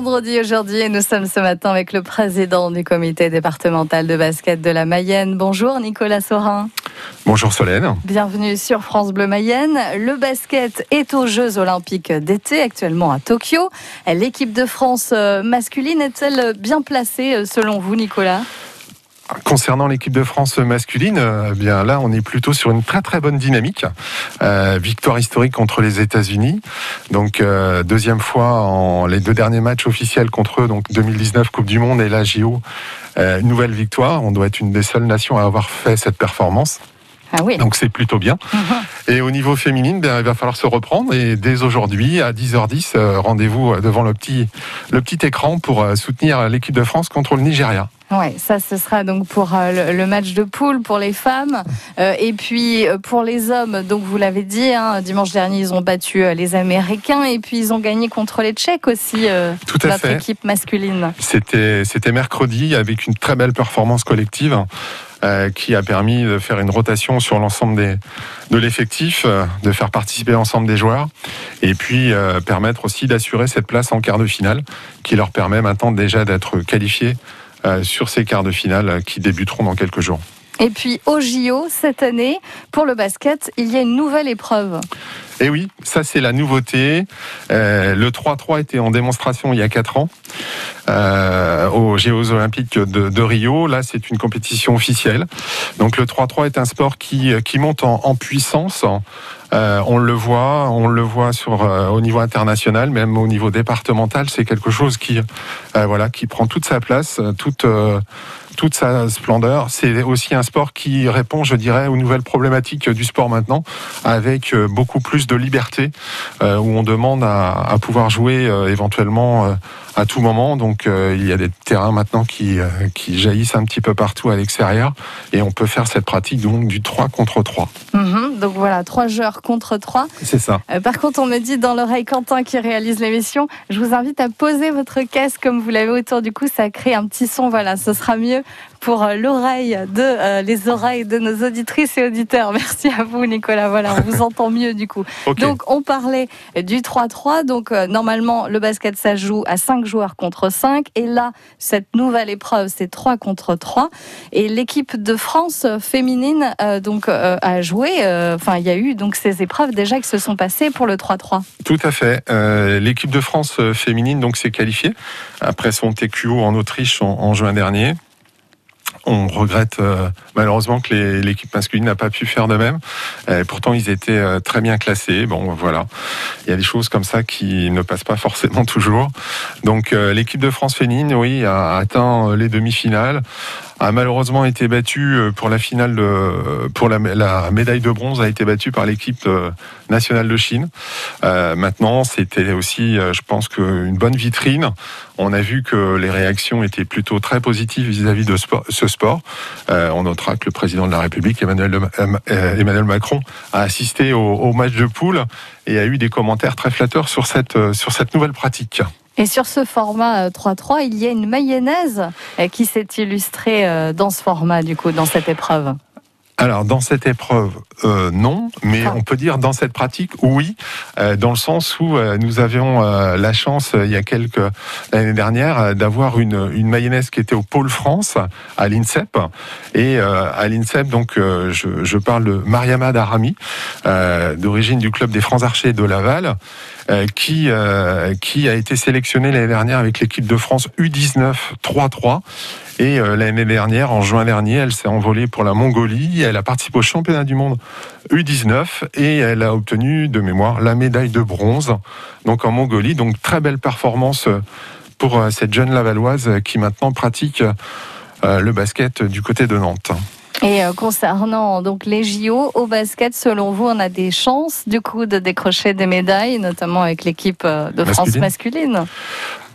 vendredi aujourd'hui et nous sommes ce matin avec le président du comité départemental de basket de la Mayenne. Bonjour Nicolas Sorin. Bonjour Solène. Bienvenue sur France Bleu Mayenne. Le basket est aux Jeux olympiques d'été actuellement à Tokyo. L'équipe de France euh, masculine est-elle bien placée euh, selon vous Nicolas? Concernant l'équipe de France masculine, euh, eh bien là, on est plutôt sur une très très bonne dynamique. Euh, victoire historique contre les États-Unis, donc euh, deuxième fois en les deux derniers matchs officiels contre eux, donc 2019 Coupe du Monde et la JO, une nouvelle victoire. On doit être une des seules nations à avoir fait cette performance. Ah oui. Donc c'est plutôt bien. Mhm. Et au niveau féminine, ben, il va falloir se reprendre. Et dès aujourd'hui, à 10h10, rendez-vous devant le petit, le petit écran pour soutenir l'équipe de France contre le Nigeria. Ouais, ça ce sera donc pour euh, le match de poule pour les femmes euh, et puis euh, pour les hommes. Donc vous l'avez dit, hein, dimanche dernier ils ont battu les Américains et puis ils ont gagné contre les Tchèques aussi. Tout à notre équipe masculine. C'était c'était mercredi avec une très belle performance collective. qui a permis de faire une rotation sur l'ensemble des, de l'effectif, de faire participer l'ensemble des joueurs, et puis permettre aussi d'assurer cette place en quart de finale, qui leur permet maintenant déjà d'être qualifiés euh, sur ces quarts de finale euh, qui débuteront dans quelques jours. Et puis au JO cette année, pour le basket, il y a une nouvelle épreuve. Et eh oui, ça c'est la nouveauté. Euh, le 3-3 était en démonstration il y a 4 ans euh, aux Jeux Olympiques de, Rio. Là, c'est une compétition officielle. Donc le 3-3 est un sport qui, monte en, puissance. Euh, on le voit, on le voit sur au niveau international, même au niveau départemental, c'est quelque chose qui qui prend toute sa place, toute toute sa splendeur. C'est aussi un sport qui répond, je dirais, aux nouvelles problématiques du sport maintenant, avec euh, beaucoup plus de liberté, euh, où on demande à, pouvoir jouer euh, éventuellement à tout moment. Donc il y a des terrains maintenant qui, qui jaillissent un petit peu partout à l'extérieur, et on peut faire cette pratique donc du 3 contre 3. Mhm. donc voilà, 3 joueurs contre 3. C'est ça. par contre, on me dit dans l'oreille Quentin qui réalise l'émission, je vous invite à poser votre caisse comme vous l'avez autour du cou, ça crée un petit son, voilà, ce sera mieux pour euh, l'oreille de euh, les oreilles de nos auditrices et auditeurs. Merci à vous Nicolas. Voilà, on vous entend mieux du coup. Donc on parlait du 3-3. Donc euh, normalement le basket ça joue à 5 joueurs contre 5 et là cette nouvelle épreuve c'est 3 contre 3 et l'équipe de France féminine donc a joué enfin il y a eu donc ces épreuves déjà qui se sont passées pour le 3-3. Tout à fait. l'équipe de France féminine donc s'est qualifiée après son TQO en Autriche en juin dernier. On regrette euh, malheureusement que l'équipe masculine n'a pas pu faire de même. pourtant, ils étaient euh, très bien classés. Bon, voilà. Il y a des choses comme ça qui ne passent pas forcément toujours. Donc, euh, l'équipe de France féminine, oui, a atteint les demi-finales a malheureusement été battu euh, pour la finale, de, pour la, médaille de bronze a été battue par l'équipe euh, nationale de Chine. Euh, maintenant, c'était aussi, je pense, une bonne vitrine. On a vu que les réactions étaient plutôt très positives vis-à-vis de ce sport. on notera que le président de la République, Emmanuel, Macron, a assisté au, match de poule et a eu des commentaires très flatteurs sur cette nouvelle pratique. Et sur ce format 3-3, euh, il y a une mayonnaise euh, qui s'est illustrée euh, dans ce format, du coup, dans cette épreuve. Alors dans cette épreuve, non, mais ah. on peut dire dans cette pratique, oui, dans le sens où nous avions la chance il y a quelques l'année dernière d'avoir une, une mayonnaise qui était au pôle France à l'INSEP et à l'INSEP donc je, je, parle de Mariama Darami d'origine du club des Francs Archers de Laval euh, qui, euh, qui a été sélectionné l'année dernière avec l'équipe de France U19 3-3. Et euh, l'année dernière, en juin dernier, elle s'est envolée pour la Mongolie. Elle a participé au championnat du monde U19 et elle a obtenu de mémoire la médaille de bronze donc en Mongolie. Donc très belle performance pour cette jeune Lavalloise qui maintenant pratique le basket du côté de Nantes. Et euh, concernant donc les JO au basket, selon vous, on a des chances du coup de décrocher des médailles, notamment avec l'équipe euh, de France masculine?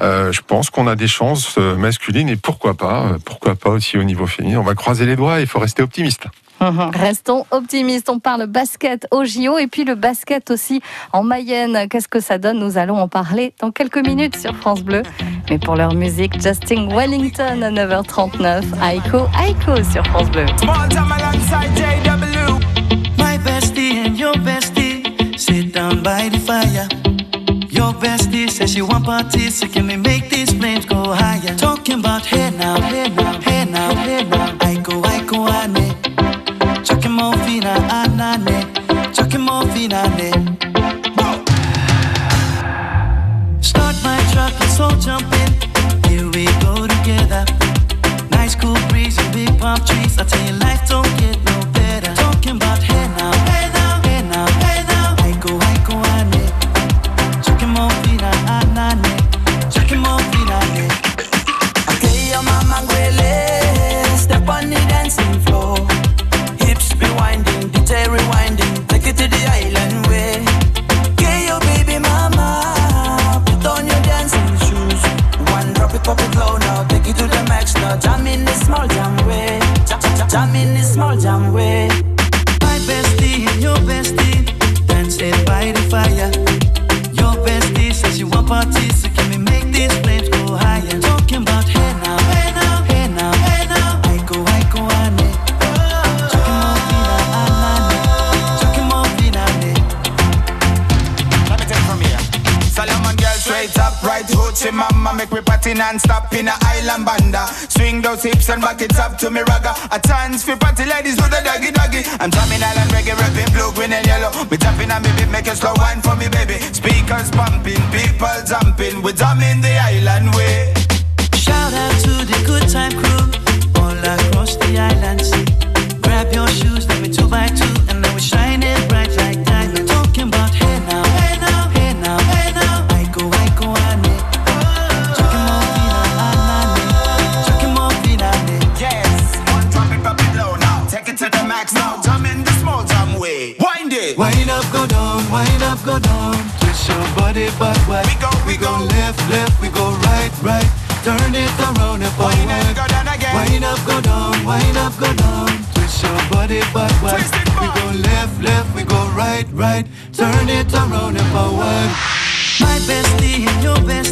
Euh, je pense qu'on a des chances masculines et pourquoi pas, pourquoi pas aussi au niveau féminin. On va croiser les doigts, il faut rester optimiste. Mhm. Restons optimistes. On parle basket au JO et puis le basket aussi en Mayenne. Qu'est-ce que ça donne? Nous allons en parler dans quelques minutes sur France Bleu. Mais pour leur musique, Justin Wellington à 9h39. Aiko, Aiko sur France Bleu. My bestie and your bestie sit down by the fire. You want parties, so can we make these flames go higher? Talking about hey mama Make me party non-stop in a island banda. Swing those hips and back it up to me ragga. A chance for party ladies do the doggy doggy. I'm drumming island reggae, rapping blue, green and yellow. Me tapping on me beat, make a slow wine for me baby. Speakers pumping, people jumping. We drumming the island way. Shout out to the good time crew all across the island sea. Grab your shoes, let me two by two, it Wind up, go down, wind up, go down. Twist your body back backward. We go, we go. left, left, we go right, right. Turn it around and forward. Wind up, go down again Wind up, go down, wind up, go down. Twist your body backward. Twist it we go left, left, we go right, right. Turn it around and forward. My bestie and your bestie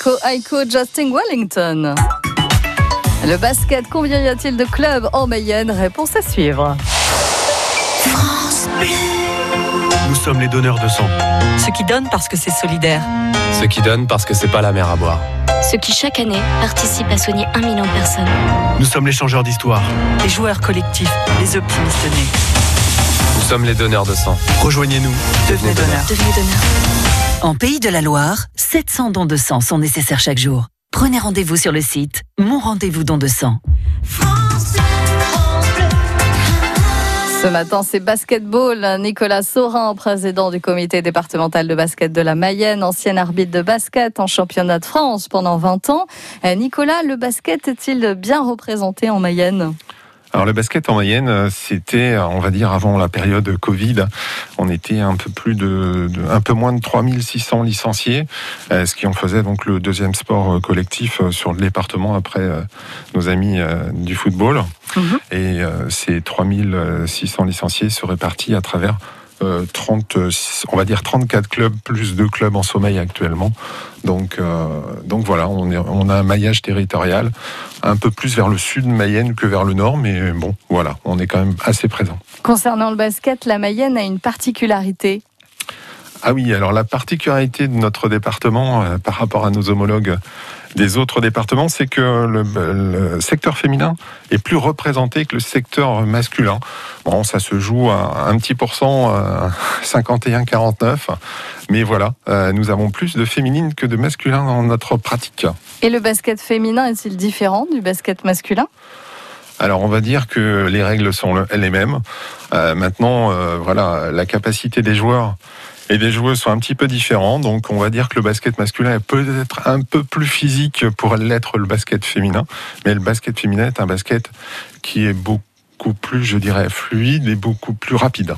Aiko, Aiko, Justin Wellington. Le basket, combien y a-t-il de clubs en Mayenne? Réponse à suivre. Nous sommes les donneurs de sang. Ceux qui donnent parce que c'est solidaire. Ceux qui donnent parce que c'est pas la mer à boire. Ceux qui chaque année participent à soigner un million de personnes. Nous sommes les changeurs d'histoire. Les joueurs collectifs, les optimistes nés. Nous sommes les donneurs de sang. Rejoignez-nous. Devenez donneurs. Devenez. En Pays de la Loire, 700 dons de sang sont nécessaires chaque jour. Prenez rendez-vous sur le site Mon rendez-vous don de sang. Ce matin, c'est basketball. Nicolas Saurin, président du comité départemental de basket de la Mayenne, ancien arbitre de basket en championnat de France pendant 20 ans. Euh, Nicolas, le basket est-il bien représenté en Mayenne? Alors le basket en Mayenne, euh, c'était, euh, on va dire, avant la période Covid, on était un peu plus de, de- un peu moins de 3600 licenciés, euh, ce qui en faisait donc le deuxième sport collectif sur le département après nos amis du football. Mhm. Et ces 3600 licenciés se répartis à travers euh, 30, on va dire 34 clubs plus deux clubs en sommeil actuellement. Donc, euh, donc voilà, on, est, on a un maillage territorial un peu plus vers le sud de Mayenne que vers le nord, mais bon, voilà, on est quand même assez présent. Concernant le basket, la Mayenne a une particularité. Ah oui, alors la particularité de notre département euh, par rapport à nos homologues des autres départements, c'est que le, le secteur féminin est plus représenté que le secteur masculin. Bon, ça se joue à un petit pourcent, euh, 51-49, mais voilà, euh, nous avons plus de féminines que de masculins dans notre pratique. Et le basket féminin est-il différent du basket masculin? Alors on va dire que les règles sont le- les mêmes. Euh, maintenant, euh, voilà, la capacité des joueurs et des joueuses sont un petit peu différents. Donc on va dire que le basket masculin est peut-être un peu plus physique pour l'être le basket féminin. Mais le basket féminin est un basket qui est beaucoup plus, je dirais, fluide et beaucoup plus rapide.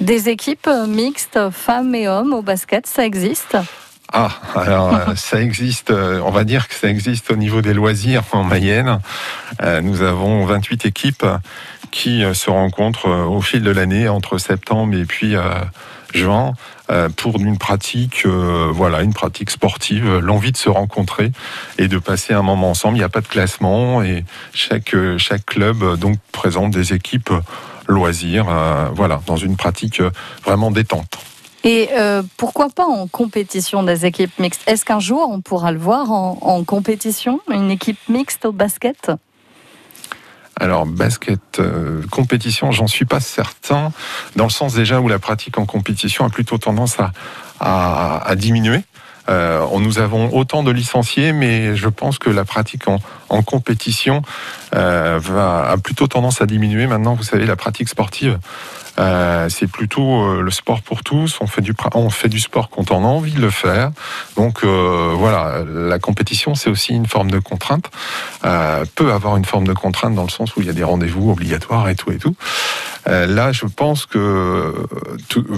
Des équipes mixtes, femmes et hommes au basket, ça existe? Ah, alors euh, ça existe, euh, on va dire que ça existe au niveau des loisirs en Mayenne. Euh, nous avons 28 équipes qui se rencontrent au fil de l'année entre septembre et puis juin pour une pratique, voilà, une pratique sportive, l'envie de se rencontrer et de passer un moment ensemble. Il n'y a pas de classement et chaque chaque club donc présente des équipes loisirs, voilà, dans une pratique vraiment détente. Et euh, pourquoi pas en compétition des équipes mixtes? Est-ce qu'un jour on pourra le voir en, compétition, une équipe mixte au basket? Alors, basket, euh, compétition, j'en suis pas certain, dans le sens déjà où la pratique en compétition a plutôt tendance à, à diminuer. Euh, nous avons autant de licenciés, mais je pense que la pratique en, compétition euh, a plutôt tendance à diminuer. Maintenant, vous savez, la pratique sportive, euh, c'est plutôt euh, le sport pour tous. On fait du, on fait du sport quand on a envie de le faire. Donc voilà, la compétition, c'est aussi une forme de contrainte. Peut avoir une forme de contrainte dans le sens où il y a des rendez-vous obligatoires et tout et tout. Là, je pense que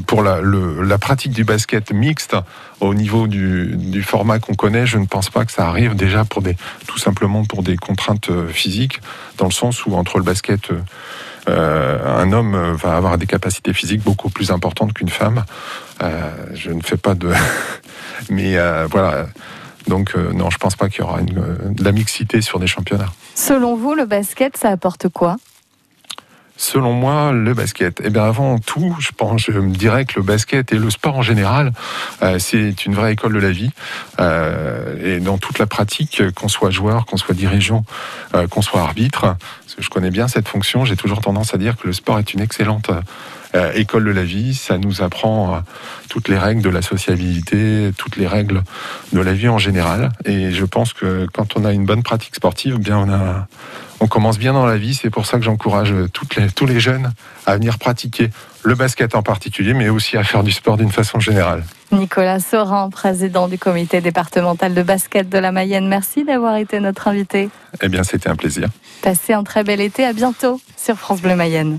pour la pratique du basket mixte, au niveau du, du format qu'on connaît, je ne pense pas que ça arrive déjà pour des, tout simplement pour des contraintes euh, physiques, dans le sens où entre le basket, euh, euh, un homme va avoir des capacités physiques beaucoup plus importantes qu'une femme. Je ne fais pas de, mais voilà. Donc non, je pense pas qu'il y aura une, de la mixité sur des championnats. Selon vous, le basket, ça apporte quoi? Selon moi, le basket. Eh bien, avant tout, je pense, je me dirais que le basket et le sport en général, euh, c'est une vraie école de la vie. Euh, et dans toute la pratique, qu'on soit joueur, qu'on soit dirigeant, euh, qu'on soit arbitre, parce que je connais bien cette fonction, j'ai toujours tendance à dire que le sport est une excellente euh, école de la vie. Ça nous apprend euh, toutes les règles de la sociabilité, toutes les règles de la vie en général. Et je pense que quand on a une bonne pratique sportive, eh bien on a on commence bien dans la vie. C'est pour ça que j'encourage toutes les, tous les jeunes à venir pratiquer le basket en particulier, mais aussi à faire du sport d'une façon générale. Nicolas Sorin, président du comité départemental de basket de la Mayenne, merci d'avoir été notre invité. Eh bien, c'était un plaisir. Passez un très bel été, à bientôt sur France Bleu Mayenne.